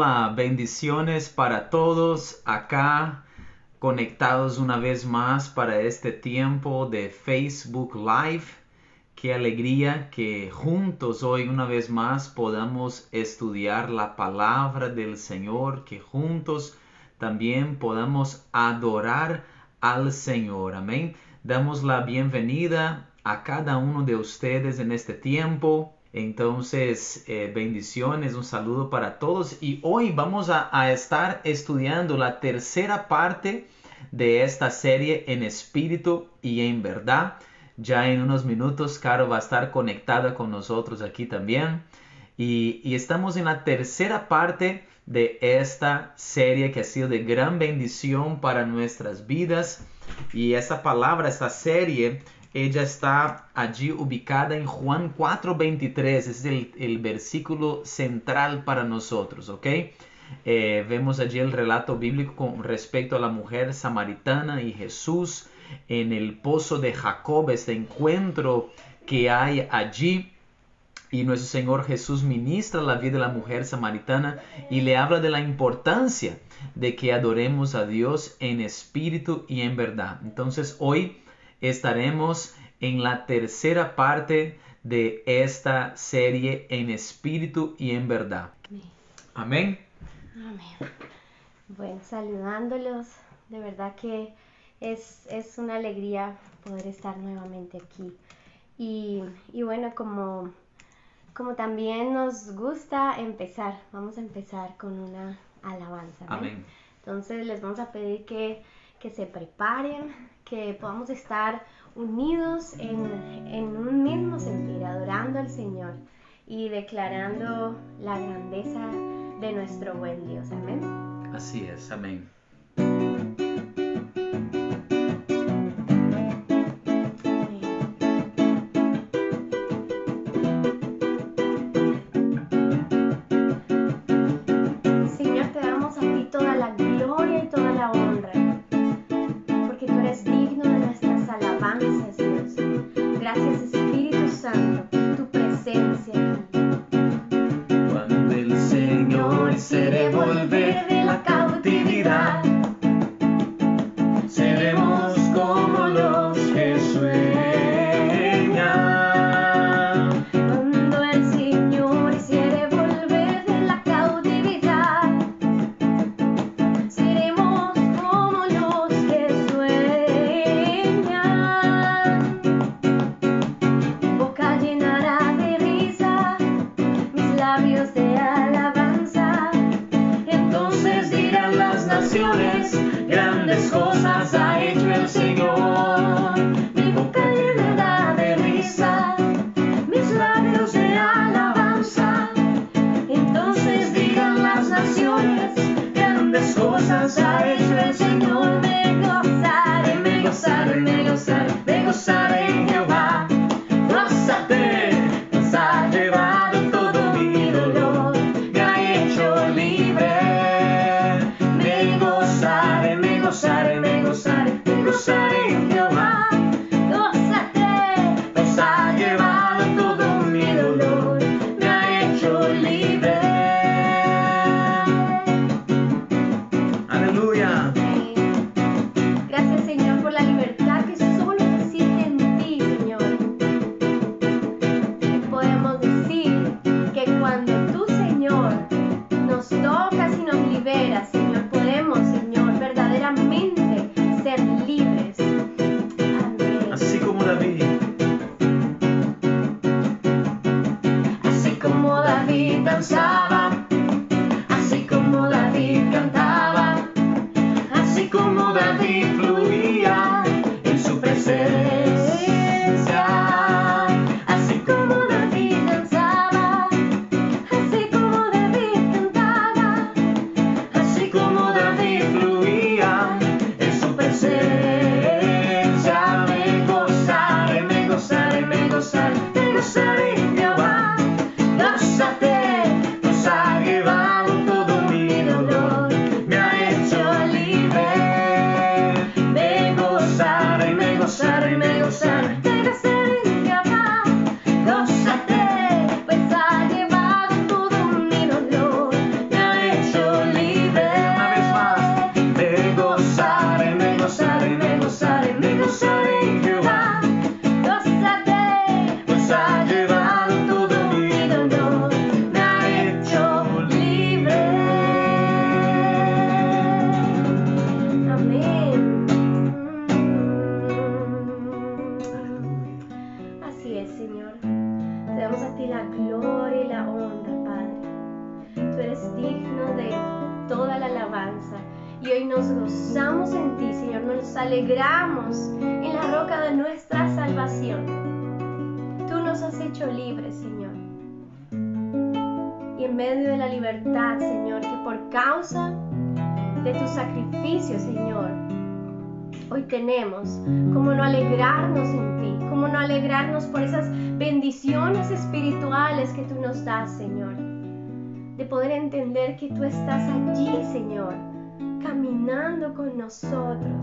Bendiciones para todos acá conectados una vez más para este tiempo de Facebook Live. Qué alegría que juntos hoy una vez más podamos estudiar la palabra del Señor, que juntos también podamos adorar al Señor. Amén. Damos la bienvenida a cada uno de ustedes en este tiempo. Entonces, eh, bendiciones, un saludo para todos. Y hoy vamos a, estar estudiando la tercera parte de esta serie en espíritu y en verdad. Ya en unos minutos, Caro va a estar conectada con nosotros aquí también. Y, y estamos en la tercera parte de esta serie que ha sido de gran bendición para nuestras vidas. Y esta palabra, esta serie, ella está allí ubicada en Juan 4:23, es el, versículo central para nosotros, ¿ok? Eh, vemos allí el relato bíblico con respecto a la mujer samaritana y Jesús en el pozo de Jacob, este encuentro que hay allí. Y nuestro Señor Jesús ministra la vida de la mujer samaritana y le habla de la importancia de que adoremos a Dios en espíritu y en verdad. Entonces hoy estaremos en la tercera parte de esta serie en espíritu y en verdad. Amén. Amén. Bueno, saludándolos, de verdad que es, es una alegría poder estar nuevamente aquí. Y, y bueno, como, como también nos gusta empezar, vamos a empezar con una alabanza. Amén. Entonces les vamos a pedir que, que se preparen, que podamos estar unidos en, en, un mismo sentir, adorando al Señor y declarando la grandeza de nuestro buen Dios. Amén. Así es, amén. Tenemos, como no alegrarnos en ti, como no alegrarnos por esas bendiciones espirituales que tú nos das, Señor. De poder entender que tú estás allí, Señor, caminando con nosotros.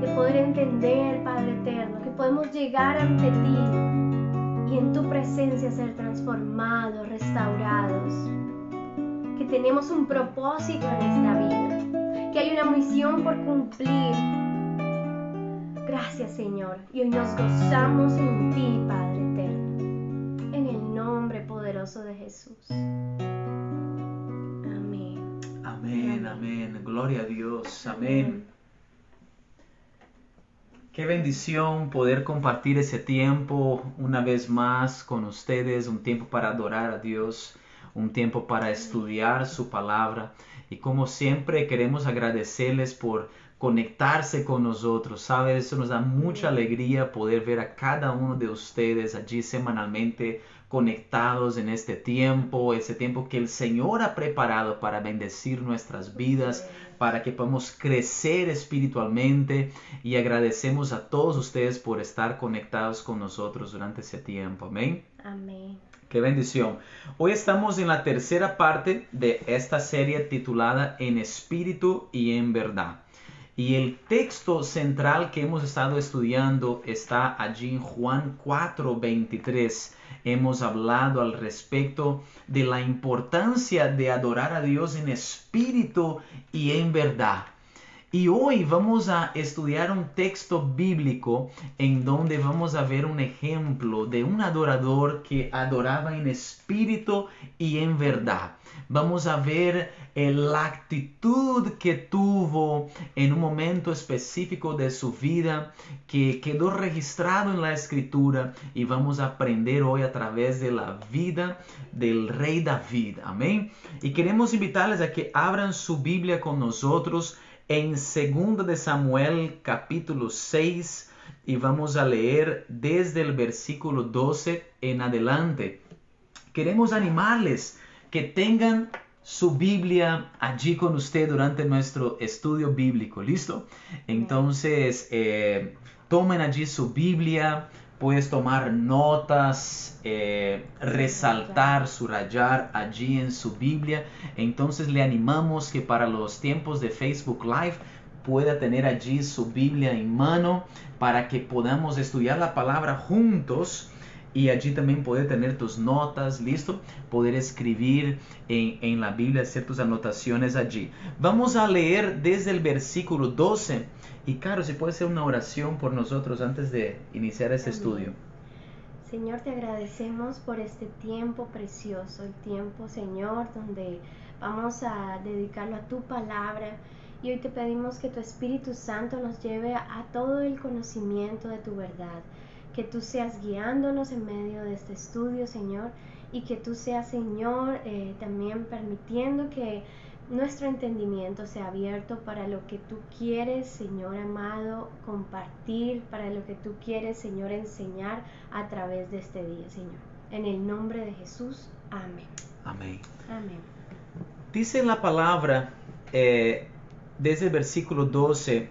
De poder entender, Padre Eterno, que podemos llegar ante ti y en tu presencia ser transformados, restaurados. Que tenemos un propósito en esta vida. Que hay una misión por cumplir. Gracias, Señor. Y hoy nos gozamos en ti, Padre Eterno. En el nombre poderoso de Jesús. Amén. Amén, amén. Gloria a Dios. Amén. Qué bendición poder compartir ese tiempo una vez más con ustedes, un tiempo para adorar a Dios, un tiempo para estudiar su palabra. Y como siempre queremos agradecerles por conectarse con nosotros, ¿sabes? Eso nos da mucha alegría poder ver a cada uno de ustedes allí semanalmente conectados en este tiempo, ese tiempo que el Señor ha preparado para bendecir nuestras vidas, para que podamos crecer espiritualmente y agradecemos a todos ustedes por estar conectados con nosotros durante ese tiempo. Amén. Amén. Qué bendición. Hoy estamos en la tercera parte de esta serie titulada En espíritu y en verdad. Y el texto central que hemos estado estudiando está allí en Juan 4:23. Hemos hablado al respecto de la importancia de adorar a Dios en espíritu y en verdad. Y hoy vamos a estudiar un texto bíblico en donde vamos a ver un ejemplo de un adorador que adoraba en espíritu y en verdad. Vamos a ver la actitud que tuvo en un momento específico de su vida que quedó registrado en la escritura y vamos a aprender hoy a través de la vida del rey David. Amén. Y queremos invitarles a que abran su Biblia con nosotros en 2 de Samuel capítulo 6 y vamos a leer desde el versículo 12 en adelante. Queremos animarles que tengan su Biblia allí con usted durante nuestro estudio bíblico. ¿Listo? Entonces, eh, tomen allí su Biblia, puedes tomar notas, eh, resaltar, subrayar allí en su Biblia. Entonces le animamos que para los tiempos de Facebook Live pueda tener allí su Biblia en mano para que podamos estudiar la palabra juntos y allí también poder tener tus notas, listo, poder escribir en, en, la Biblia, hacer tus anotaciones allí. Vamos a leer desde el versículo 12 y Caro, si puede ser una oración por nosotros antes de iniciar este estudio. Señor, te agradecemos por este tiempo precioso, el tiempo, Señor, donde vamos a dedicarlo a tu palabra. Y hoy te pedimos que tu Espíritu Santo nos lleve a todo el conocimiento de tu verdad que tú seas guiándonos en medio de este estudio, Señor, y que tú seas, Señor, eh, también permitiendo que nuestro entendimiento sea abierto para lo que tú quieres, Señor amado, compartir, para lo que tú quieres, Señor, enseñar a través de este día, Señor. En el nombre de Jesús, amén. Amén. Amén. Dice la palabra eh, desde el versículo 12,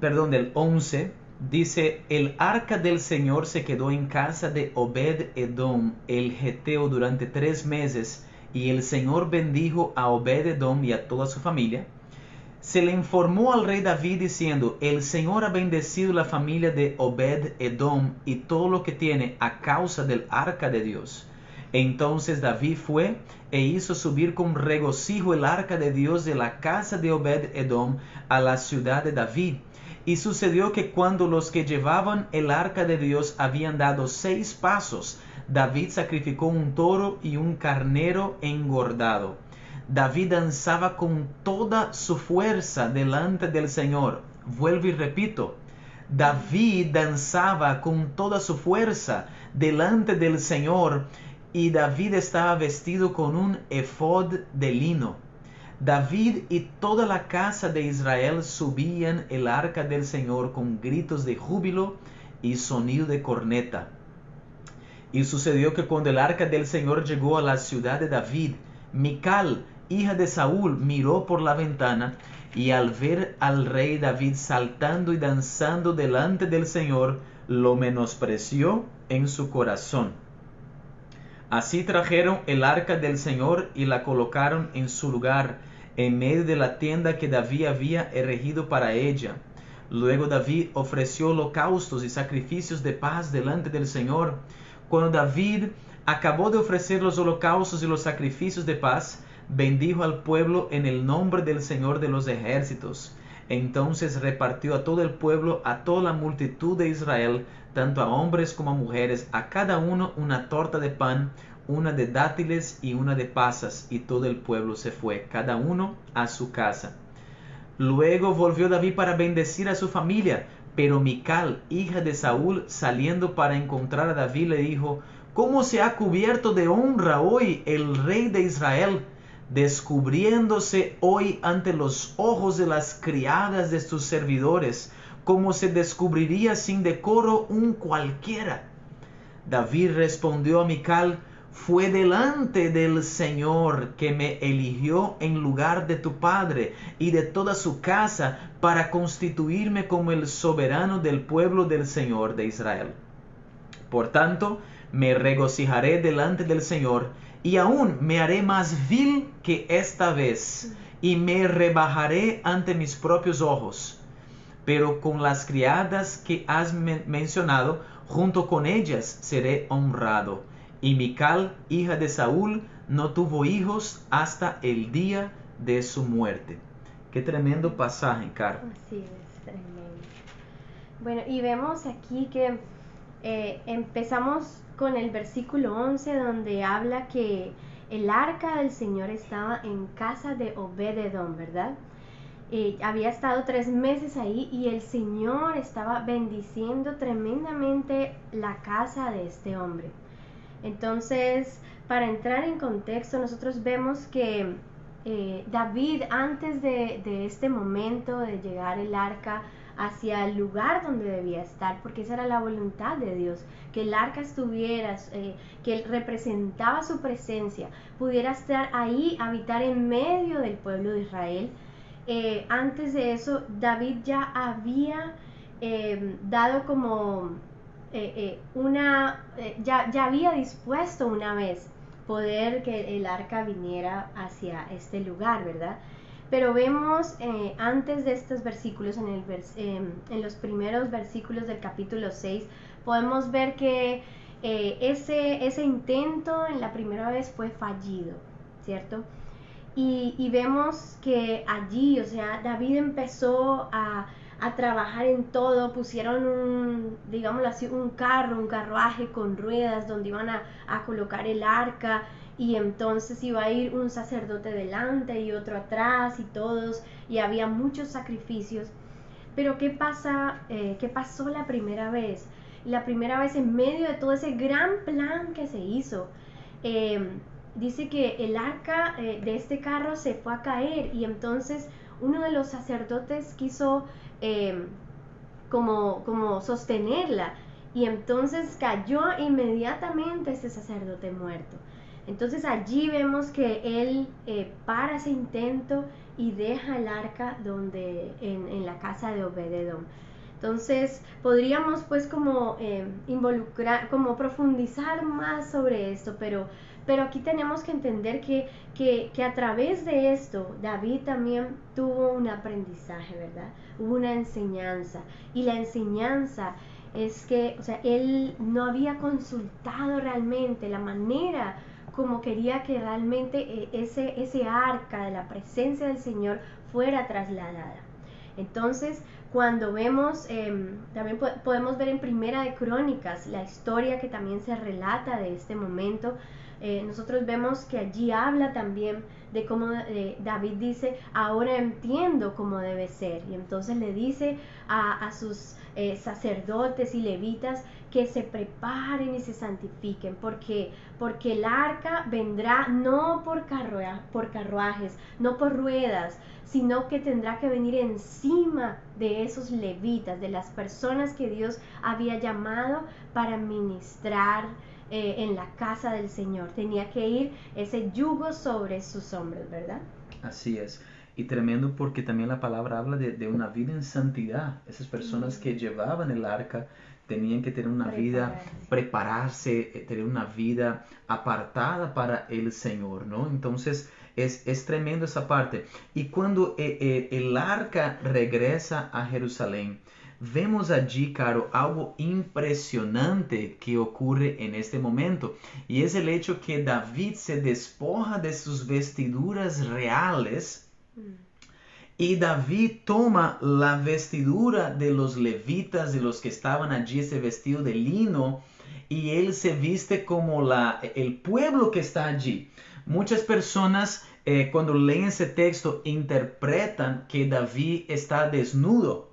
perdón, del 11, Dice, el arca del Señor se quedó en casa de Obed Edom, el Geteo, durante tres meses, y el Señor bendijo a Obed Edom y a toda su familia. Se le informó al rey David diciendo, el Señor ha bendecido la familia de Obed Edom y todo lo que tiene a causa del arca de Dios. Entonces David fue e hizo subir con regocijo el arca de Dios de la casa de Obed Edom a la ciudad de David y sucedió que cuando los que llevaban el arca de Dios habían dado seis pasos, David sacrificó un toro y un carnero engordado. David danzaba con toda su fuerza delante del Señor. Vuelvo y repito, David danzaba con toda su fuerza delante del Señor y David estaba vestido con un efod de lino. David y toda la casa de Israel subían el arca del Señor con gritos de júbilo y sonido de corneta. Y sucedió que cuando el arca del Señor llegó a la ciudad de David, Mical, hija de Saúl, miró por la ventana y al ver al rey David saltando y danzando delante del Señor, lo menospreció en su corazón. Así trajeron el arca del Señor y la colocaron en su lugar, en medio de la tienda que David había erigido para ella. Luego David ofreció holocaustos y sacrificios de paz delante del Señor. Cuando David acabó de ofrecer los holocaustos y los sacrificios de paz, bendijo al pueblo en el nombre del Señor de los ejércitos. Entonces repartió a todo el pueblo, a toda la multitud de Israel, tanto a hombres como a mujeres, a cada uno una torta de pan, una de dátiles y una de pasas, y todo el pueblo se fue, cada uno a su casa. Luego volvió David para bendecir a su familia, pero Mical, hija de Saúl, saliendo para encontrar a David, le dijo, ¿Cómo se ha cubierto de honra hoy el rey de Israel? descubriéndose hoy ante los ojos de las criadas de sus servidores, como se descubriría sin decoro un cualquiera. David respondió a Mical, fue delante del Señor que me eligió en lugar de tu padre y de toda su casa para constituirme como el soberano del pueblo del Señor de Israel. Por tanto, me regocijaré delante del Señor y aún me haré más vil que esta vez, y me rebajaré ante mis propios ojos. Pero con las criadas que has mencionado, junto con ellas seré honrado. Y Mical, hija de Saúl, no tuvo hijos hasta el día de su muerte. Qué tremendo pasaje, Caro. Así es, tremendo. Bueno, y vemos aquí que eh, empezamos con el versículo 11 donde habla que el arca del Señor estaba en casa de Obededón, ¿verdad? Eh, había estado tres meses ahí y el Señor estaba bendiciendo tremendamente la casa de este hombre. Entonces, para entrar en contexto, nosotros vemos que eh, David, antes de, este momento de llegar el arca, hacia el lugar donde debía estar, porque esa era la voluntad de Dios, que el arca estuviera, eh, que representaba su presencia, pudiera estar ahí, habitar en medio del pueblo de Israel. Eh, antes de eso, David ya había dado como una, ya, ya había dispuesto una vez poder que el arca viniera hacia este lugar, ¿verdad? Pero vemos eh, antes de estos versículos, em, en los primeros versículos del capítulo 6, podemos ver que eh, ese, ese intento en la primera vez fue fallido, ¿cierto? Y, vemos que allí, o sea, David empezó a, a trabajar en todo, pusieron un, digámoslo así, un carro, un carruaje con ruedas donde iban a, a colocar el arca, y entonces iba a ir un sacerdote delante y otro atrás y todos y había muchos sacrificios. Pero ¿qué pasa? Eh, ¿Qué pasó la primera vez? La primera vez en medio de todo ese gran plan que se hizo, em, dice que el arca eh, de este carro se fue a caer y entonces uno de los sacerdotes quiso em, como, como sostenerla y entonces cayó inmediatamente ese sacerdote muerto. Entonces allí vemos que él eh, para ese intento y deja el arca donde, en, la casa de Obededón. Entonces podríamos pues como eh, involucrar, como profundizar más sobre esto, pero, pero aquí tenemos que entender que, que, que, a través de esto David también tuvo un aprendizaje, ¿verdad? Hubo una enseñanza y la enseñanza es que, o sea, él no había consultado realmente la manera como quería que realmente eh, ese, ese arca de la presencia del Señor fuera trasladada. Entonces, cuando vemos, em, también podemos ver en Primera de Crónicas la historia que también se relata de este momento, eh, nosotros vemos que allí habla también de cómo eh, David dice, ahora entiendo cómo debe ser. Y entonces le dice a, sus eh, sacerdotes y levitas que se preparen y se santifiquen, porque, porque el arca vendrá no por carruajes, no por ruedas, sino que tendrá que venir encima de esos levitas, de las personas que Dios había llamado para ministrar eh, en la casa del Señor. Tenía que ir ese yugo sobre sus hombros, ¿verdad? Así es. Y tremendo porque también la palabra habla de, de una vida en santidad. Esas personas que llevaban el arca tenían que tener una vida, Prepararse. eh, tener una vida apartada para el Señor, ¿no? Entonces es, es tremendo esa parte. Y cuando eh, eh, el arca regresa a Jerusalén, vemos allí, Caro, algo impresionante que ocurre en este momento. Y es el hecho que David se despoja de sus vestiduras reales y David toma la vestidura de los levitas, de los que estaban allí, ese vestido de lino, y él se viste como la, el pueblo que está allí. Muchas personas eh, cuando leen ese texto interpretan que David está desnudo,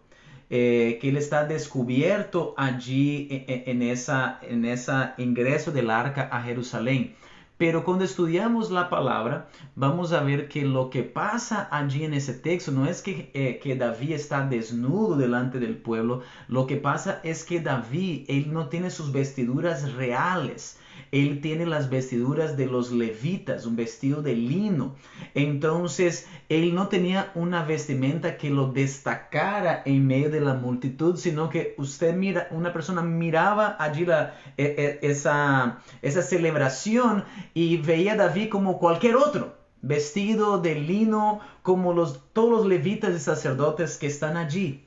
eh, que él está descubierto allí en, en- en esa, en ese ingreso del arca a Jerusalén. Pero cuando estudiamos la palabra, vamos a ver que lo que pasa allí en ese texto no es que, eh, que David está desnudo delante del pueblo, lo que pasa es que David, él no tiene sus vestiduras reales, él tiene las vestiduras de los levitas, un vestido de lino. Entonces, él no tenía una vestimenta que lo destacara en medio de la multitud, sino que usted mira, una persona miraba allí la, e- e- esa, esa celebración y veía a David como cualquier otro, vestido de lino como los, todos los levitas y sacerdotes que están allí.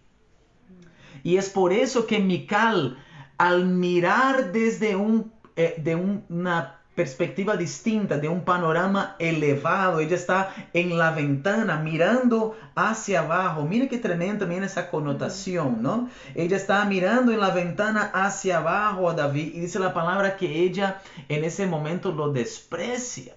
Y es por eso que Mical, al mirar desde un, eh, de un- una perspectiva distinta, de un panorama elevado, ella está en la ventana mirando hacia abajo. Mire qué tremenda también esa connotación, ¿no? Ella está mirando en la ventana hacia abajo a David y dice la palabra que ella en ese momento lo desprecia.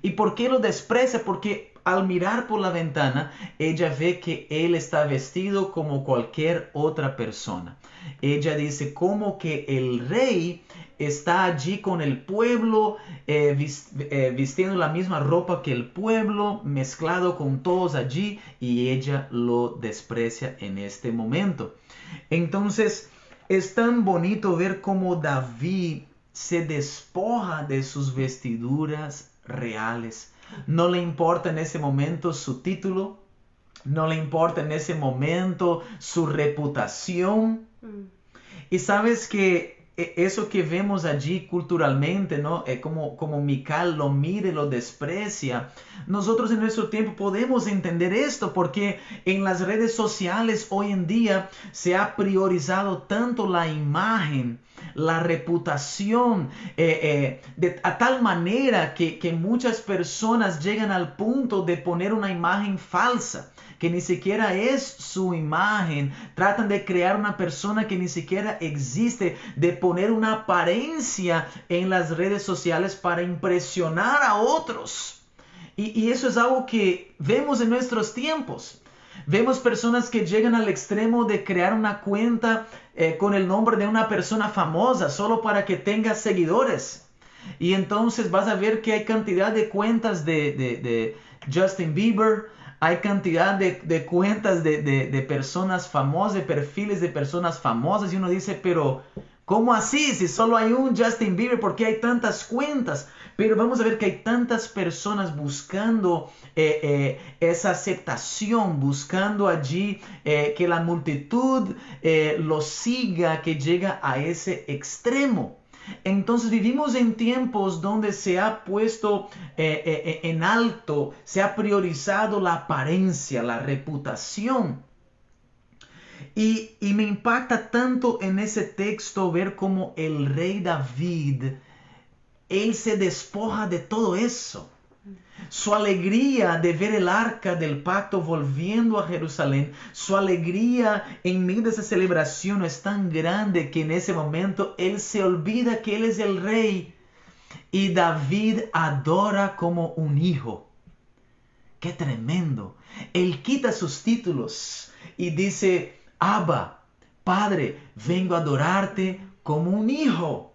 ¿Y por qué lo desprecia? Porque al mirar por la ventana, ella ve que él está vestido como cualquier otra persona. Ella dice como que el rey está allí con el pueblo, eh, eh, vistiendo la misma ropa que el pueblo, mezclado con todos allí, y ella lo desprecia en este momento. Entonces, es tan bonito ver cómo David se despoja de sus vestiduras reales. No le importa en ese momento su título, no le importa en ese momento su reputación. Mm. Y sabes que eso que vemos allí culturalmente, ¿no? Eh, como, como Mical lo mire, lo desprecia. Nosotros en nuestro tiempo podemos entender esto porque en las redes sociales hoy en día se ha priorizado tanto la imagen, la reputación, eh, eh, de, a tal manera que muchas personas llegan al punto de poner una imagen falsa que ni siquiera es su imagen. Tratan de crear una persona que ni siquiera existe, de poner una apariencia en las redes sociales para impresionar a otros. Y, eso es algo que vemos en nuestros tiempos. Vemos personas que llegan al extremo de crear una cuenta eh, con el nombre de una persona famosa solo para que tenga seguidores. Y entonces vas a ver que hay cantidad de cuentas de Justin Bieber, hay cantidad de, cuentas de, personas famosas, de perfiles de personas famosas, y uno dice, pero ¿cómo así? Si solo hay un Justin Bieber, ¿por qué hay tantas cuentas? Pero vamos a ver que hay tantas personas buscando eh, eh, esa aceptación, buscando allí eh, que la multitud lo siga, que llega a ese extremo. Entonces vivimos en tiempos donde se ha puesto eh, eh, eh, en alto, se ha priorizado la apariencia, la reputación. Y, me impacta tanto en ese texto ver cómo el rey David, él se despoja de todo eso. Su alegría de ver el arca del pacto volviendo a Jerusalén, su alegría en medio de esa celebración es tan grande que en ese momento él se olvida que él es el rey Y David adora como un hijo. Qué tremendo. Él quita sus títulos y dice, Abba, Padre, vengo a adorarte como un hijo.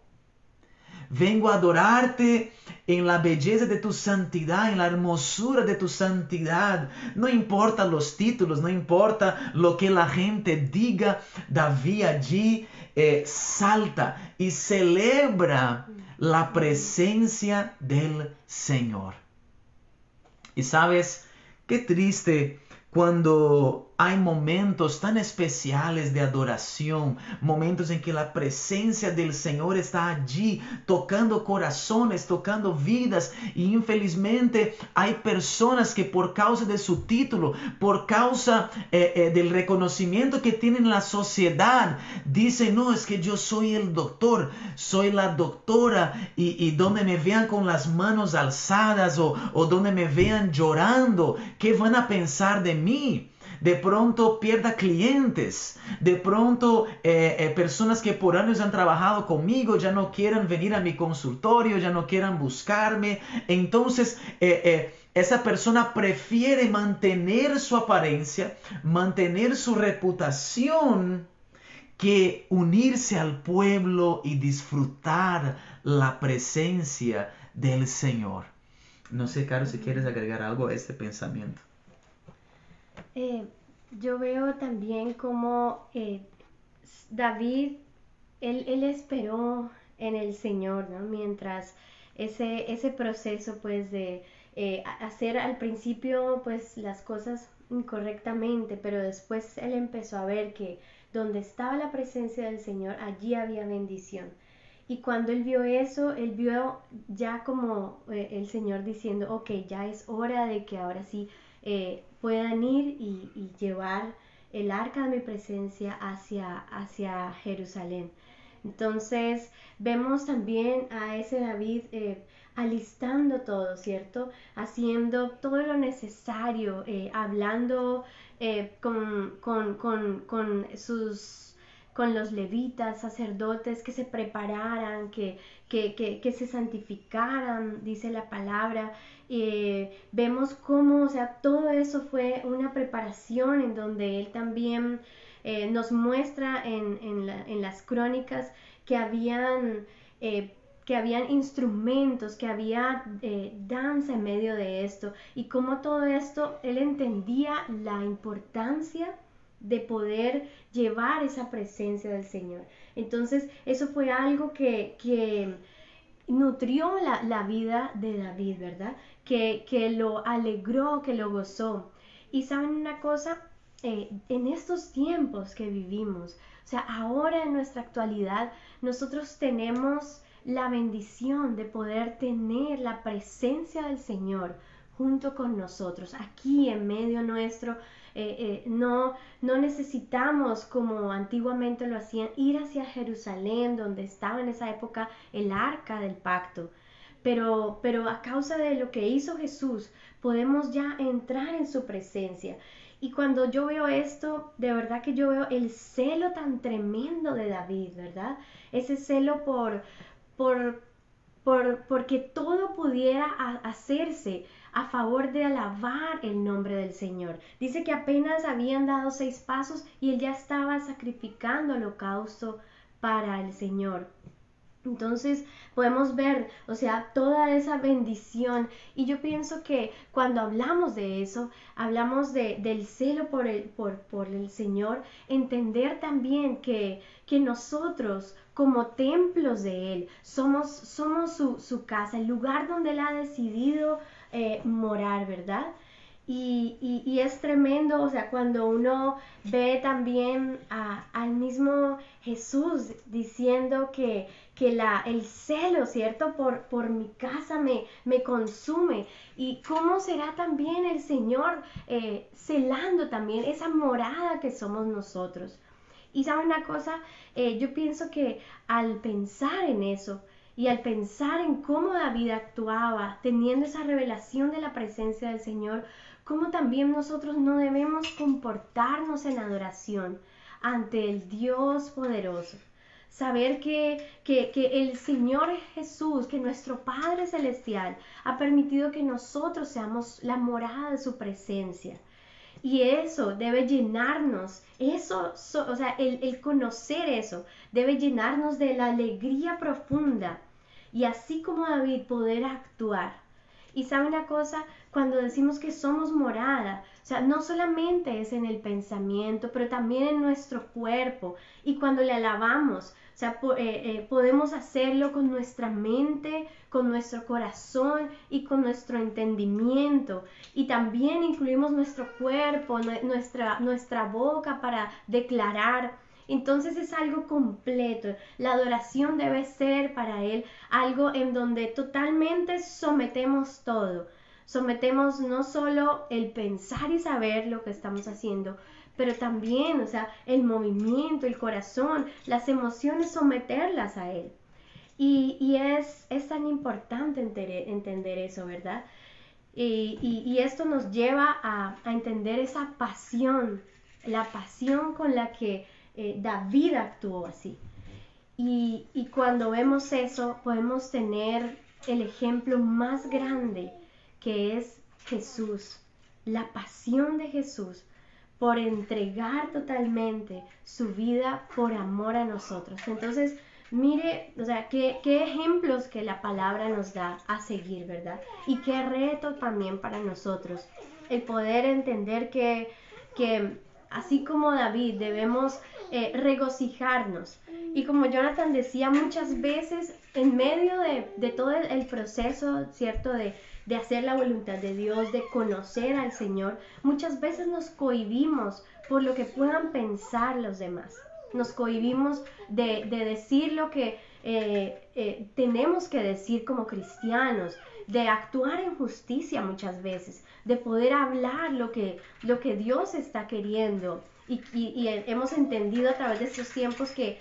Vengo a adorarte en la belleza de tu santidad, en la hermosura de tu santidad. No importa los títulos, no importa lo que la gente diga, David allí eh, salta y celebra la presencia del Señor. Y sabes, qué triste cuando hay momentos tan especiales de adoración, momentos en que la presencia del Señor está allí, tocando corazones, tocando vidas. Y infelizmente hay personas que por causa de su título, por causa eh, eh, del reconocimiento que tienen en la sociedad, dicen, no, es que yo soy el doctor, soy la doctora, y, donde me vean con las manos alzadas o, o donde me vean llorando, ¿qué van a pensar de mí? De pronto pierda clientes, de pronto eh, eh, personas que por años han trabajado conmigo ya no quieran venir a mi consultorio, ya no quieran buscarme. Entonces, eh, esa persona prefiere mantener su apariencia, mantener su reputación, que unirse al pueblo y disfrutar la presencia del Señor. No sé, Carlos, si quieres agregar algo a este pensamiento. Eh, yo veo también como eh, David, él, esperó en el Señor. Mientras ese, ese proceso, pues, de eh, hacer al principio, pues, las cosas incorrectamente, pero después él empezó a ver que donde estaba la presencia del Señor, allí había bendición. Y cuando él vio eso, él vio ya como el Señor diciendo, ok, ya es hora de que ahora sí puedan ir y, llevar el arca de mi presencia hacia, hacia Jerusalén. Entonces vemos también a ese David eh, alistando todo, ¿cierto? Haciendo todo lo necesario, eh, hablando eh, con, con, sus con los levitas, sacerdotes, que se prepararan, que, que, se santificaran, dice la palabra. Eh, vemos cómo, o sea, todo eso fue una preparación en donde él también eh, nos muestra en, las crónicas que habían... Eh, que habían instrumentos, que había danza en medio de esto y cómo todo esto, él entendía la importancia de poder llevar esa presencia del Señor. Entonces, eso fue algo que, que nutrió la, vida de David, ¿verdad? Que, que, lo alegró, que lo gozó. Y saben una cosa, eh, en estos tiempos que vivimos, o sea, ahora en nuestra actualidad, nosotros tenemos la bendición de poder tener la presencia del Señor junto con nosotros, aquí en medio nuestro, eh, eh, no, no necesitamos, como antiguamente lo hacían, ir hacia Jerusalén, donde estaba en esa época el arca del pacto. Pero, pero a causa de lo que hizo Jesús, podemos ya entrar en su presencia. Y cuando yo veo esto, de verdad que yo veo el celo tan tremendo de David, ¿verdad? Ese celo por, por, por porque todo pudiera hacerse a favor de alabar el nombre del Señor. Dice que apenas habían dado seis pasos y él ya estaba sacrificando holocausto para el Señor. Entonces podemos ver, o sea, toda esa bendición. Y yo pienso que cuando hablamos de eso, hablamos de, del celo por el, por, por el Señor, entender también que, que nosotros como templos de Él somos, somos su, su casa, el lugar donde Él ha decidido eh, morar, ¿verdad? Y, y, es tremendo, o sea, cuando uno ve también al mismo Jesús diciendo que, que la, el celo, ¿cierto? Por, por mi casa me, me consume. Y cómo será también el Señor eh, celando también esa morada que somos nosotros. Y saben una cosa, eh, yo pienso que al pensar en eso, y al pensar en cómo David actuaba, teniendo esa revelación de la presencia del Señor, cómo también nosotros no debemos comportarnos en adoración ante el Dios poderoso. saber que, que, que, el Señor Jesús, que nuestro Padre Celestial ha permitido que nosotros seamos la morada de su presencia. Y eso debe llenarnos, eso, o sea, el, el conocer eso debe llenarnos de la alegría profunda y así como David poder actuar. Y sabe una cosa, cuando decimos que somos morada, o sea, no solamente es en el pensamiento, pero también en nuestro cuerpo. Y cuando le alabamos, o sea, eh, eh, podemos hacerlo con nuestra mente, con nuestro corazón y con nuestro entendimiento. Y también incluimos nuestro cuerpo, nuestra, nuestra boca para declarar. Entonces es algo completo. La adoración debe ser para Él algo en donde totalmente sometemos todo. Sometemos no solo el pensar y saber lo que estamos haciendo, pero también, o sea, el movimiento, el corazón, las emociones, someterlas a Él. Y, es, es, tan importante entender, eso, ¿verdad? Y, esto nos lleva a, entender esa pasión, la pasión con la que eh, David actuó así. Y, cuando vemos eso, podemos tener el ejemplo más grande que es Jesús, la pasión de Jesús por entregar totalmente su vida por amor a nosotros. Entonces, mire, o sea, qué, qué, ejemplos que la palabra nos da a seguir, ¿verdad? Y qué reto también para nosotros el poder entender que, que así como David debemos eh, regocijarnos. Y como Jonathan decía muchas veces, en medio de, todo el proceso, ¿cierto? De, de hacer la voluntad de Dios, de conocer al Señor, muchas veces nos cohibimos por lo que puedan pensar los demás. Nos cohibimos de, decir lo que eh, eh, tenemos que decir como cristianos, de actuar en justicia muchas veces, de poder hablar lo que, lo que Dios está queriendo. Y, hemos entendido a través de estos tiempos que,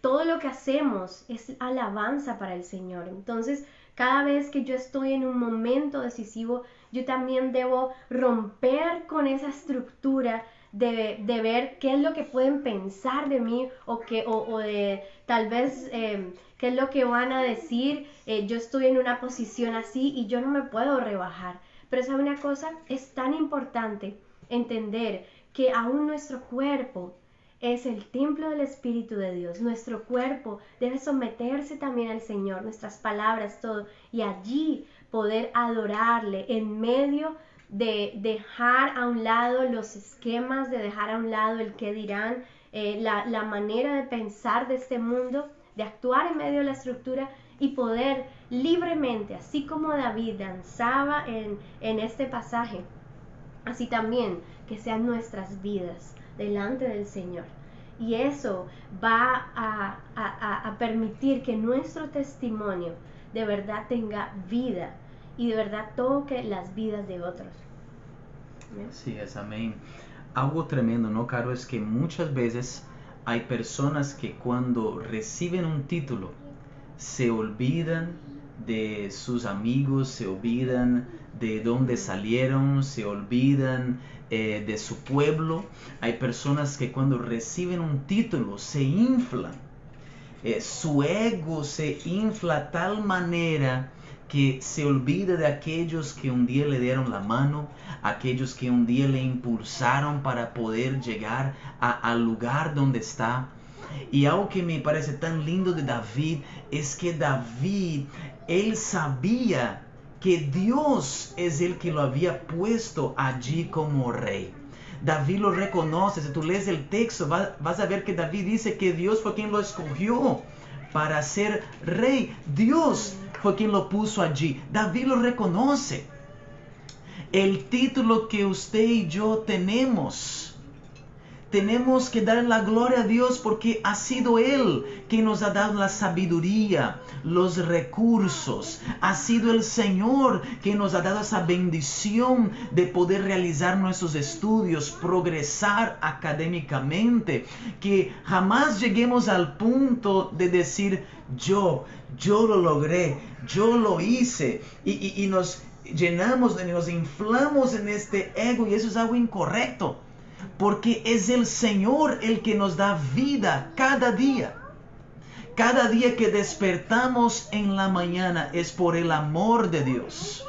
todo lo que hacemos es alabanza para el Señor. Entonces, cada vez que yo estoy en un momento decisivo, yo también debo romper con esa estructura de, ver qué es lo que pueden pensar de mí o, que, o, de tal vez em, qué es lo que van a decir. Eh, yo estoy en una posición así y yo no me puedo rebajar. Pero sabe una cosa, es tan importante entender que aún nuestro cuerpo es el templo del Espíritu de Dios. Nuestro cuerpo debe someterse también al Señor, nuestras palabras, todo, y allí poder adorarle en medio de dejar a un lado los esquemas, de dejar a un lado el que dirán, eh, la, manera de pensar de este mundo, de actuar en medio de la estructura y poder libremente, así como David danzaba en, en este pasaje, así también que sean nuestras vidas delante del Señor. Y eso va a, permitir que nuestro testimonio de verdad tenga vida y de verdad toque las vidas de otros. Sí, es amén. Algo tremendo, ¿no, Caro? Es que muchas veces hay personas que cuando reciben un título se olvidan de sus amigos, se olvidan de dónde salieron, se olvidan eh, de su pueblo. Hay personas que cuando reciben un título se inflan. Eh, su ego se infla tal manera que se olvida de aquellos que un día le dieron la mano, aquellos que un día le impulsaron para poder llegar al lugar donde está. Y algo que me parece tan lindo de David es que David, él sabía que Dios es el que lo había puesto allí como rey. David lo reconoce, si tú lees el texto vas a ver que David dice que Dios fue quien lo escogió para ser rey. Dios fue quien lo puso allí. David lo reconoce. El título que usted y yo tenemos tenemos que dar la gloria a Dios porque ha sido Él quien nos ha dado la sabiduría, los recursos. Ha sido el Señor quien nos ha dado esa bendición de poder realizar nuestros estudios, progresar académicamente, que jamás lleguemos al punto de decir yo, yo lo logré, yo lo hice. Y, y nos llenamos, nos inflamos en este ego y eso es algo incorrecto porque es el Señor el que nos da vida cada día. Cada día que despertamos en la mañana es por el amor de Dios.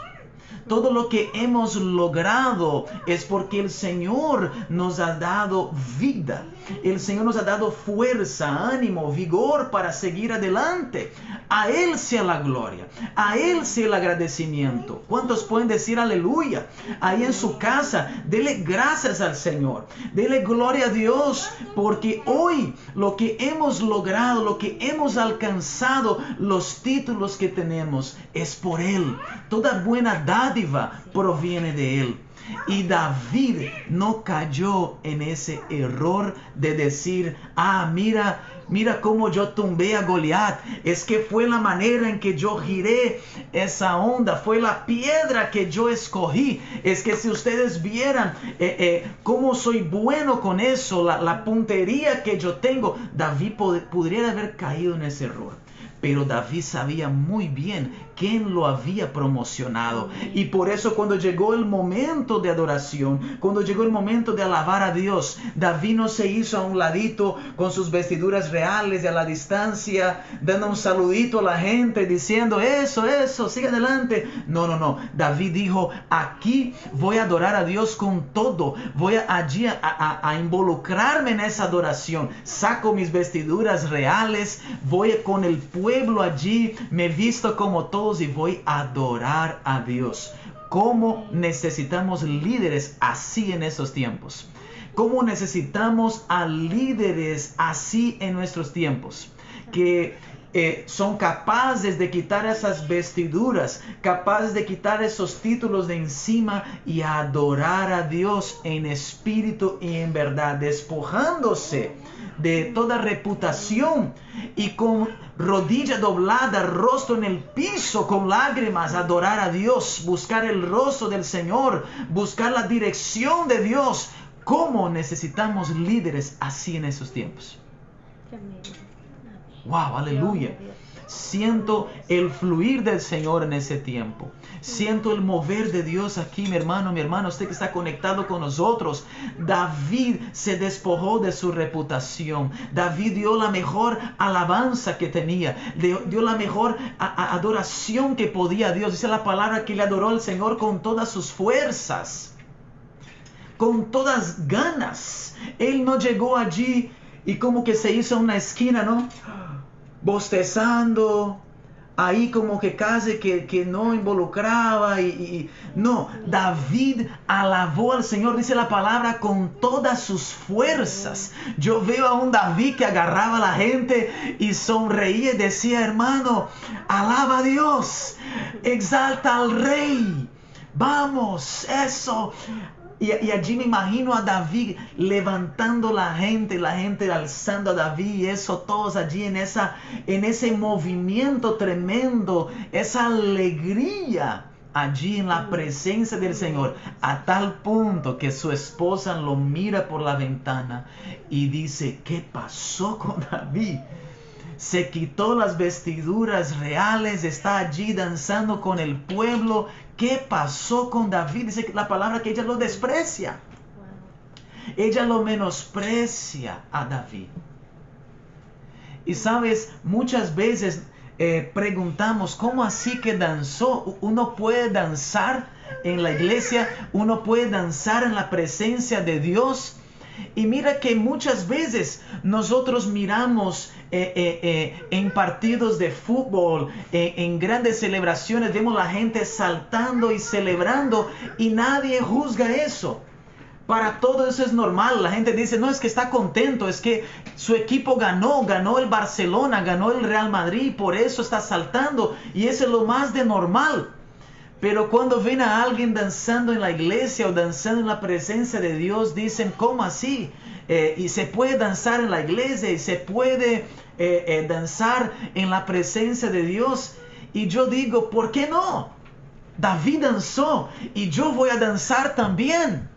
Todo lo que hemos logrado es porque el Señor nos ha dado vida. El Señor nos ha dado fuerza, ánimo, vigor para seguir adelante. A Él sea la gloria, a Él sea el agradecimiento. ¿Cuántos pueden decir aleluya? Ahí en su casa, dele gracias al Señor, dele gloria a Dios, porque hoy lo que hemos logrado, lo que hemos alcanzado, los títulos que tenemos, es por Él. Toda buena dádiva proviene de Él. Y David no cayó en ese error de decir, ah, mira, mira cómo yo tumbé a Goliat. Es que fue la manera en que yo giré esa onda, fue la piedra que yo escogí. Es que si ustedes vieran eh, eh, cómo soy bueno con eso, la, la puntería que yo tengo, David pod- podría haber caído en ese error. Pero David sabía muy bien quién lo había promocionado. Y por eso cuando llegó el momento de adoración, cuando llegó el momento de alabar a Dios, David no se hizo a un ladito con sus vestiduras reales y a la distancia, dando un saludito a la gente, diciendo, eso, eso, sigue adelante. No, no, no. David dijo, aquí voy a adorar a Dios con todo. Voy allí a, a- a involucrarme en esa adoración. Saco mis vestiduras reales, voy con el pueblo allí, me visto como y voy a adorar a Dios. ¿Cómo necesitamos líderes así en esos tiempos? ¿Cómo necesitamos a líderes así en nuestros tiempos? Que eh, son capaces de quitar esas vestiduras, capaces de quitar esos títulos de encima y adorar a Dios en espíritu y en verdad, despojándose de toda reputación y con rodilla doblada, rostro en el piso, con lágrimas, adorar a Dios, buscar el rostro del Señor, buscar la dirección de Dios. ¿Cómo necesitamos líderes así en esos tiempos? Wow, aleluya. Siento el fluir del Señor en ese tiempo. Siento el mover de Dios aquí, mi hermano, mi hermano, usted que está conectado con nosotros. David se despojó de su reputación. David dio la mejor alabanza que tenía. Dio la mejor adoración que podía a Dios. Dice la palabra que le adoró al Señor con todas sus fuerzas. Con todas ganas. Él no llegó allí y como que se hizo una esquina, ¿no? Bostezando, ahí como que casi que, no involucraba y, y- no, David alabó al Señor, dice la palabra, con todas sus fuerzas. Yo veo a un David que agarraba a la gente y sonreía y decía, hermano, alaba a Dios, exalta al rey. Vamos, eso. Y, y allí me imagino a David levantando la gente, la gente alzando a David y eso, todos allí en, esa, en ese movimiento tremendo, esa alegría allí en la presencia del Señor, a tal punto que su esposa lo mira por la ventana y dice, ¿qué pasó con David? Se quitó las vestiduras reales, está allí danzando con el pueblo. ¿Qué pasó con David? Dice la palabra que ella lo desprecia. Ella lo menosprecia a David. Y sabes, muchas veces eh, preguntamos, ¿cómo así que danzó? Uno puede danzar en la iglesia, uno puede danzar en la presencia de Dios. Y mira que muchas veces nosotros miramos eh, eh, eh, en partidos de fútbol, en grandes celebraciones, vemos la gente saltando y celebrando y nadie juzga eso. Para todo eso es normal. La gente dice, no, es que está contento, es que su equipo ganó, ganó el Barcelona, ganó el Real Madrid, por eso está saltando. Y eso es lo más de normal. Pero cuando ven a alguien danzando en la iglesia o danzando en la presencia de Dios, dicen, ¿cómo así? Eh, y se puede danzar en la iglesia y se puede eh, eh, danzar en la presencia de Dios. Y yo digo, ¿por qué no? David danzó y yo voy a danzar también.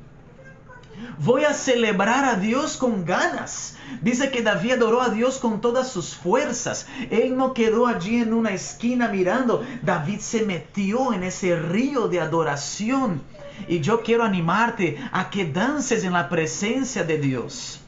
Voy a celebrar a Dios con ganas. Dice que David adoró a Dios con todas sus fuerzas. Él no quedó allí en una esquina mirando. David se metió en ese río de adoración. Y yo quiero animarte a que dances en la presencia de Dios.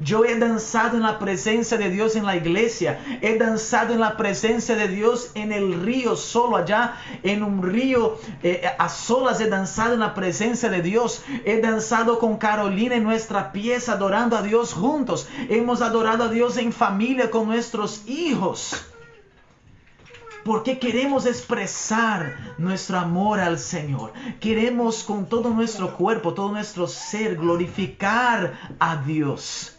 Yo he danzado en la presencia de Dios en la iglesia. He danzado en la presencia de Dios en el río, solo allá en un río eh, a solas. He danzado en la presencia de Dios. He danzado con Carolina en nuestra pieza, adorando a Dios juntos. Hemos adorado a Dios en familia con nuestros hijos porque queremos expresar nuestro amor al Señor. Queremos con todo nuestro cuerpo, todo nuestro ser, glorificar a Dios.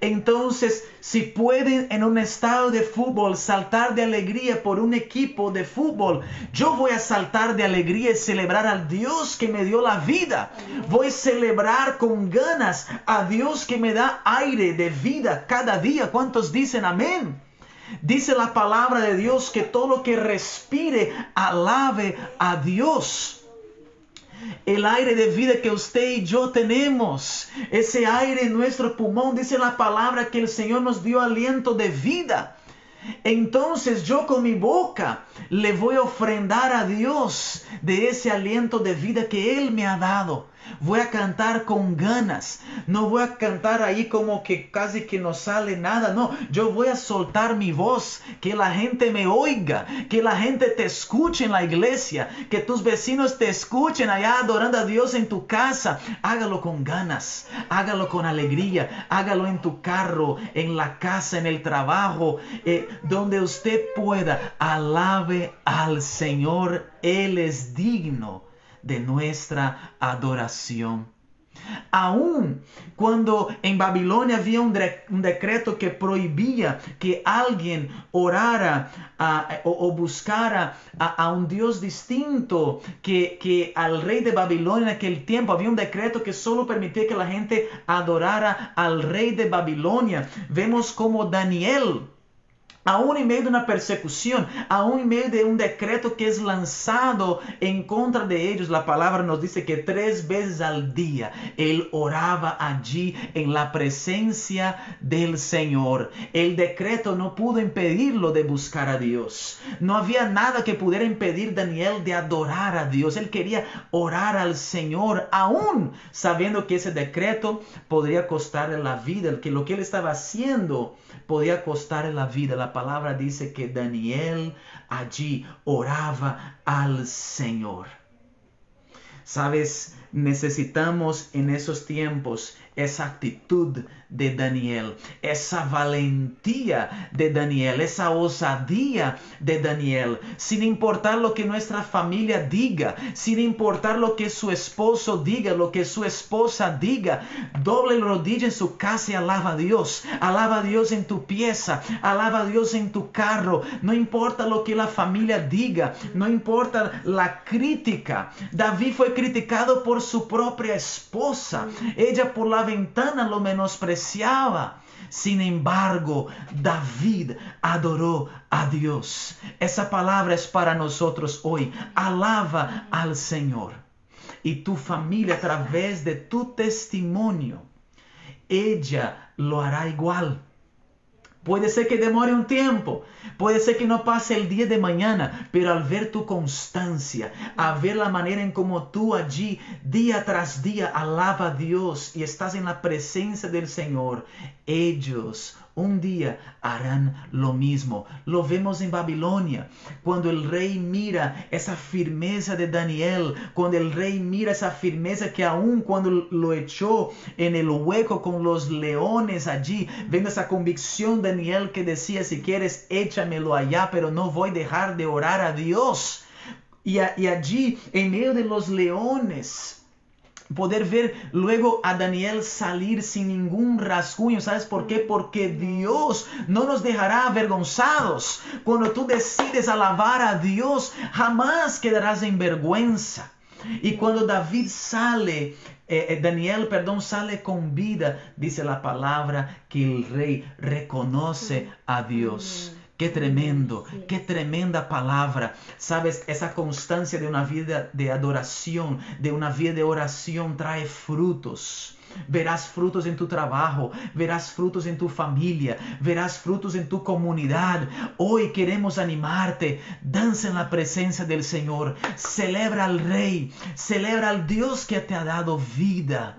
Entonces, si pueden en un estado de fútbol saltar de alegría por un equipo de fútbol, yo voy a saltar de alegría y celebrar al Dios que me dio la vida. Voy a celebrar con ganas a Dios que me da aire de vida cada día. ¿Cuántos dicen amén? Dice la palabra de Dios que todo lo que respire alabe a Dios. El aire de vida que usted y yo tenemos, ese aire en nuestro pulmón, dice la palabra que el Señor nos dio aliento de vida. Entonces yo con mi boca le voy a ofrendar a Dios de ese aliento de vida que Él me ha dado. Voy a cantar con ganas. No voy a cantar ahí como que casi que no sale nada. No, yo voy a soltar mi voz. Que la gente me oiga. Que la gente te escuche en la iglesia. Que tus vecinos te escuchen allá adorando a Dios en tu casa. Hágalo con ganas. Hágalo con alegría. Hágalo en tu carro, en la casa, en el trabajo. Eh, donde usted pueda. Alabe al Señor. Él es digno de nuestra adoración. Aún cuando en Babilonia había un, decreto que prohibía que alguien orara o, buscara a, un Dios distinto que, que al rey de Babilonia en aquel tiempo, había un decreto que solo permitía que la gente adorara al rey de Babilonia. Vemos como Daniel aún en medio de una persecución, aún en medio de un decreto que es lanzado en contra de ellos, la palabra nos dice que tres veces al día él oraba allí en la presencia del Señor. El decreto no pudo impedirlo de buscar a Dios. No había nada que pudiera impedir Daniel de adorar a Dios. Él quería orar al Señor, aún sabiendo que ese decreto podría costarle la vida, que lo que él estaba haciendo podía costarle la vida. Palabra dice que Daniel allí oraba al Señor. Sabes, necesitamos en esos tiempos esa actitud de Daniel, esa valentía de Daniel, esa osadía de Daniel, sin importar lo que nuestra familia diga, sin importar lo que su esposo diga, lo que su esposa diga, doble rodilla en su casa y alaba a Dios, alaba a Dios en tu pieza, alaba a Dios en tu carro, no importa lo que la familia diga, no importa la crítica. David fue criticado por su propia esposa, ella por la ventana lo Sin embargo, David adoró a Dios. Esa palabra es para nosotros hoy. Alaba al Señor. Y tu familia a través de tu testimonio, ella lo hará igual. Puede ser que demore un tiempo, puede ser que no pase el día de mañana, pero al ver tu constancia, a ver la manera en cómo tú allí día tras día alaba a Dios y estás en la presencia del Señor, ellos un día harán lo mismo. Lo vemos en Babilonia, cuando el rey mira esa firmeza de Daniel, cuando el rey mira esa firmeza que aún cuando lo echó en el hueco con los leones allí, viendo esa convicción Daniel que decía, si quieres, échamelo allá, pero no voy a dejar de orar a Dios. Y, y allí, en medio de los leones, poder ver luego a Daniel salir sin ningún rasguño. ¿Sabes por qué? Porque Dios no nos dejará avergonzados. Cuando tú decides alabar a Dios, jamás quedarás en vergüenza. Y cuando David sale, eh, eh, Daniel, perdón, sale con vida, dice la palabra que el rey reconoce a Dios. Qué tremendo, qué tremenda palabra. Sabes, esa constancia de una vida de adoración, de una vida de oración trae frutos. Verás frutos en tu trabajo, verás frutos en tu familia, verás frutos en tu comunidad. Hoy queremos animarte. Danza en la presencia del Señor. Celebra al Rey, celebra al Dios que te ha dado vida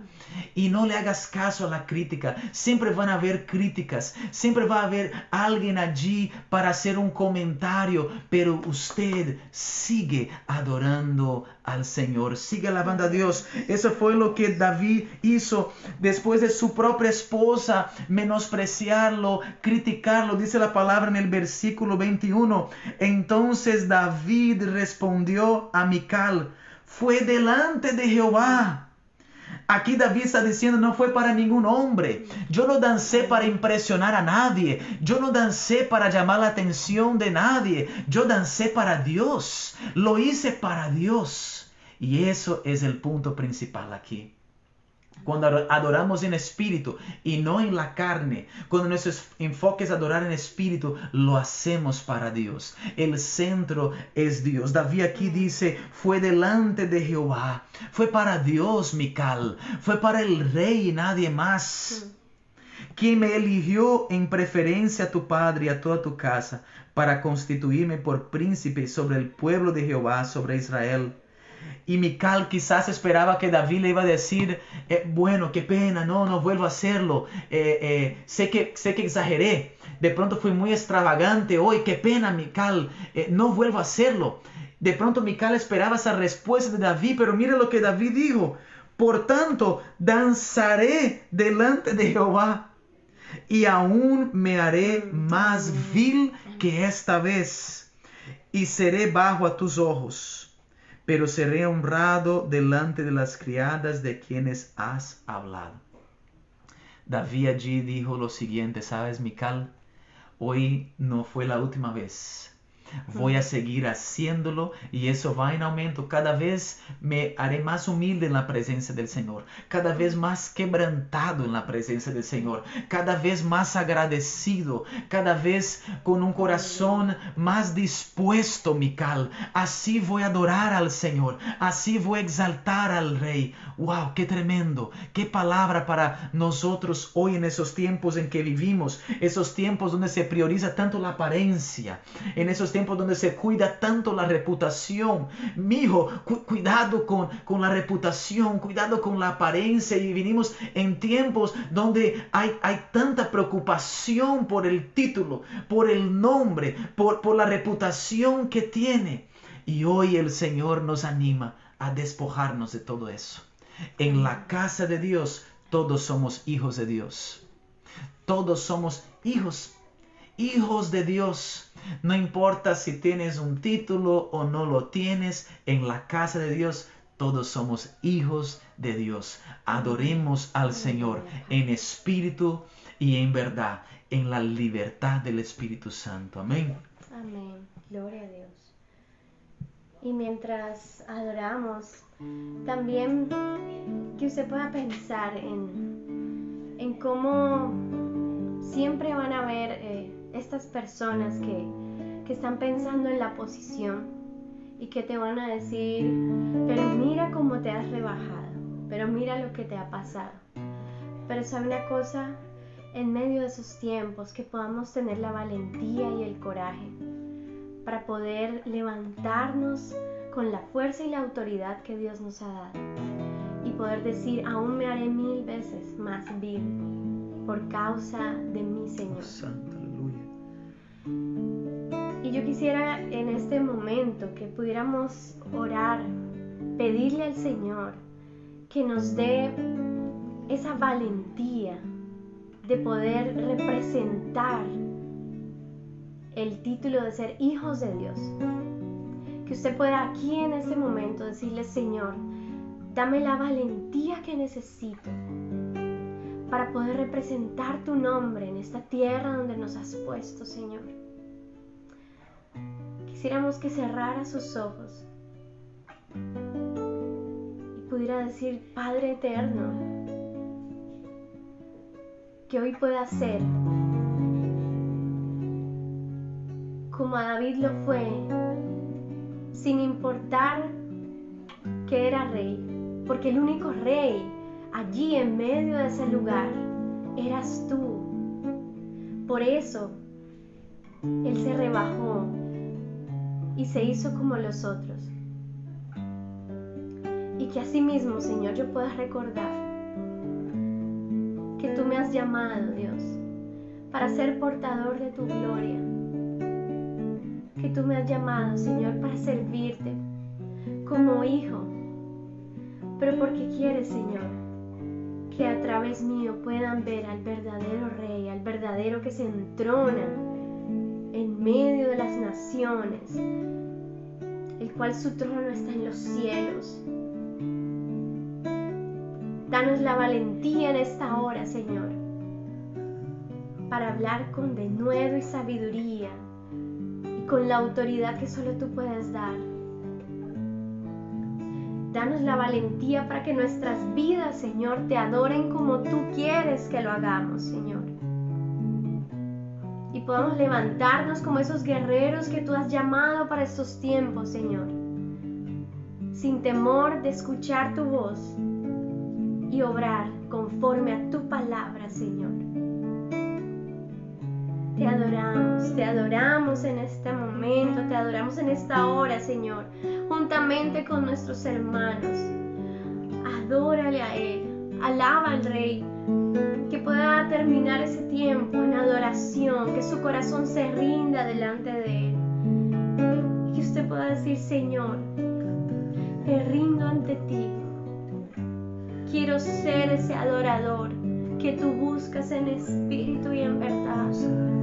Y no le hagas caso a la crítica. Siempre van a haber críticas. Siempre va a haber alguien allí para hacer un comentario. Pero usted sigue adorando al Señor. Sigue alabando a Dios. Eso fue lo que David hizo después de su propia esposa menospreciarlo, criticarlo. Dice la palabra en el versículo 21. Entonces David respondió a Mical. Fue delante de Jehová Aquí David está diciendo, no fue para ningún hombre. Yo no dancé para impresionar a nadie. Yo no dancé para llamar la atención de nadie. Yo dancé para Dios. Lo hice para Dios. Y eso es el punto principal aquí. Cuando adoramos en espíritu y no en la carne, cuando nuestro enfoque es adorar en espíritu, lo hacemos para Dios. El centro es Dios. David aquí dice, fue delante de Jehová, fue para Dios, Mical, fue para el rey y nadie más. Quien me eligió en preferencia a tu padre y a toda tu casa para constituirme por príncipe sobre el pueblo de Jehová, sobre Israel y Mical quizás esperaba que David le iba a decir, eh, bueno, qué pena, no, no vuelvo a hacerlo, eh, eh, sé, que, sé que exageré, de pronto fui muy extravagante hoy, qué pena, Mical, no vuelvo a hacerlo. De pronto Mical esperaba esa respuesta de David, pero mire lo que David dijo, por tanto, danzaré delante de Jehová y aún me haré más vil que esta vez y seré bajo a tus ojos pero seré honrado delante de las criadas de quienes has hablado. David allí dijo lo siguiente, ¿sabes, Mical? Hoy no fue la última vez Voy a seguir haciéndolo y eso va en aumento. Cada vez me haré más humilde en la presencia del Señor. Cada vez más quebrantado en la presencia del Señor. Cada vez más agradecido. Cada vez con un corazón más dispuesto, Mical. Así voy a adorar al Señor. Así voy a exaltar al Rey. ¡Wow! ¡Qué tremendo! ¡Qué palabra para nosotros hoy en esos tiempos en que vivimos! Esos tiempos donde se prioriza tanto la apariencia. En esos tiempos donde se cuida tanto la reputación. Mi hijo, cuidado con, con la reputación, cuidado con la apariencia. Y vinimos en tiempos donde hay, hay tanta preocupación por el título, por el nombre, por, por la reputación que tiene. Y hoy el Señor nos anima a despojarnos de todo eso. En la casa de Dios todos somos hijos de Dios. Todos somos hijos, hijos de Dios. No importa si tienes un título o no lo tienes, en la casa de Dios todos somos hijos de Dios. Adoremos al Señor en espíritu y en verdad, en la libertad del Espíritu Santo. Amén. Amén. Gloria a Dios. Y mientras adoramos, también que usted pueda pensar en, en cómo siempre van a haber... Eh, estas personas que, que están pensando en la posición y que te van a decir, pero mira cómo te has rebajado, pero mira lo que te ha pasado. Pero sabe una cosa, en medio de esos tiempos, que podamos tener la valentía y el coraje para poder levantarnos con la fuerza y la autoridad que Dios nos ha dado y poder decir, aún me haré mil veces más vil por causa de mi Señor. Yo quisiera en este momento que pudiéramos orar, pedirle al Señor que nos dé esa valentía de poder representar el título de ser hijos de Dios. Que usted pueda aquí en este momento decirle, Señor, dame la valentía que necesito para poder representar tu nombre en esta tierra donde nos has puesto, Señor. Quisiéramos que cerrara sus ojos y pudiera decir, Padre eterno, que hoy pueda ser como a David lo fue, sin importar que era rey, porque el único rey allí en medio de ese lugar eras tú. Por eso Él se rebajó y se hizo como los otros. Y que asimismo, Señor, yo pueda recordar me has llamado, Dios, para ser portador de tu gloria. Que tú me has llamado, Señor, para servirte como hijo. Pero porque quieres, Señor, que a través mío puedan ver al verdadero rey, al verdadero que se entrona en medio de las naciones, el cual su trono está en los cielos. Danos la valentía en esta hora, Señor, para hablar con denuedo y sabiduría y con la autoridad que solo tú puedes dar. Danos la valentía para que nuestras vidas, Señor, te adoren como tú quieres que lo hagamos, Señor. Y podamos levantarnos como esos guerreros que tú has llamado para estos tiempos, Señor. Sin temor de escuchar tu voz y obrar conforme a tu palabra, Señor. Te adoramos, te adoramos en este momento, te adoramos en esta hora, Señor, juntamente con nuestros hermanos. Adórale a Él, alaba al Rey, pueda terminar ese tiempo en adoración, que su corazón se rinda delante de Él. Y que usted pueda decir, Señor, me rindo ante ti. Quiero ser ese adorador que tú buscas en espíritu y en verdad.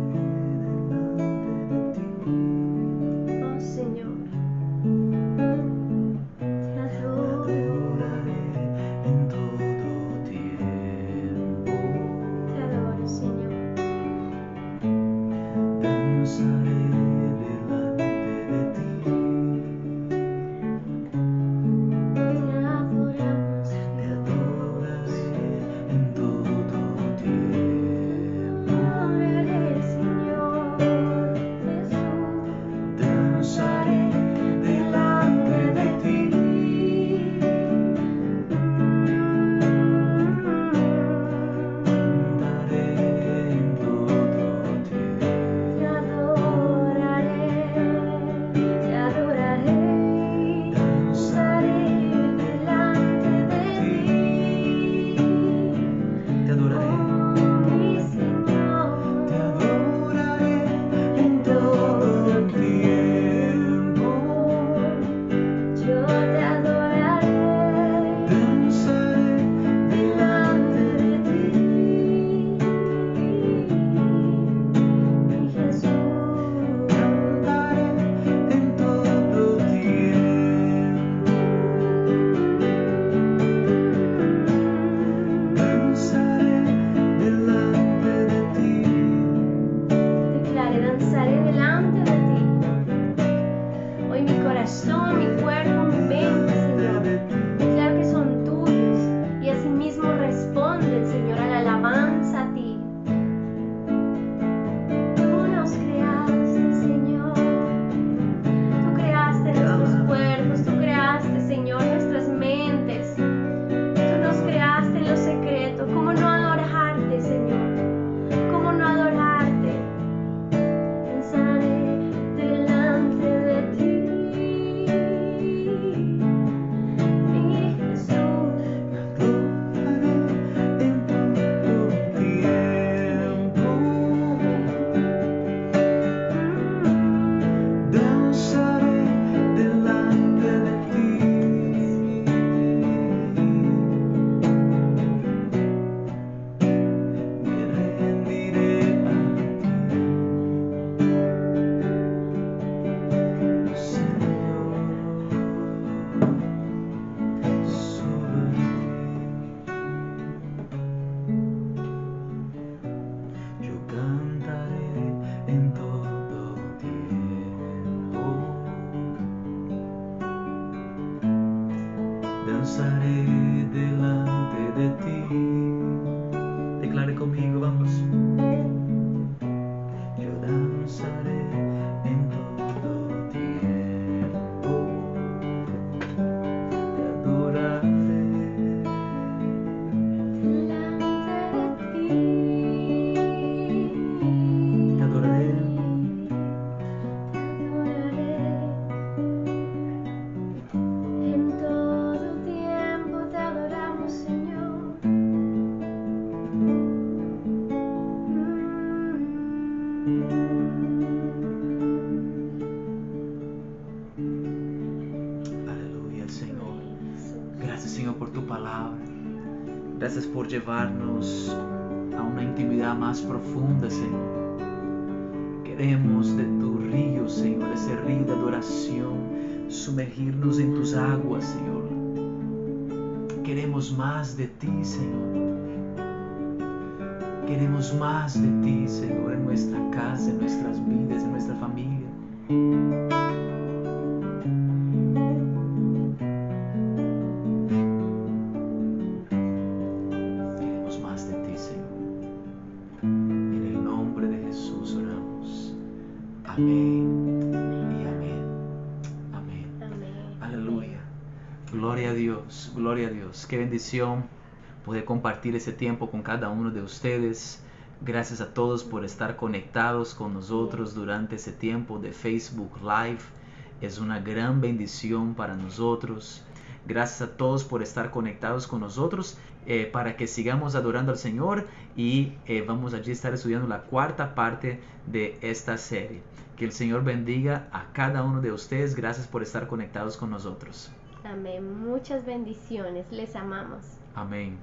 Gracias por llevarnos a una intimidad más profunda, Señor. Queremos de tu río, Señor, ese río de adoración, sumergirnos en tus aguas, Señor. Queremos más de ti, Señor. Queremos más de ti, Señor, en nuestra casa, en nuestras vidas, en nuestra familia. Bendición poder compartir ese tiempo con cada uno de ustedes. Gracias a todos por estar conectados con nosotros durante ese tiempo de Facebook Live. Es una gran bendición para nosotros. Gracias a todos por estar conectados con nosotros eh, para que sigamos adorando al Señor y eh, vamos allí a estar estudiando la cuarta parte de esta serie. Que el Señor bendiga a cada uno de ustedes. Gracias por estar conectados con nosotros. Amén. Muchas bendiciones. Les amamos. Amén.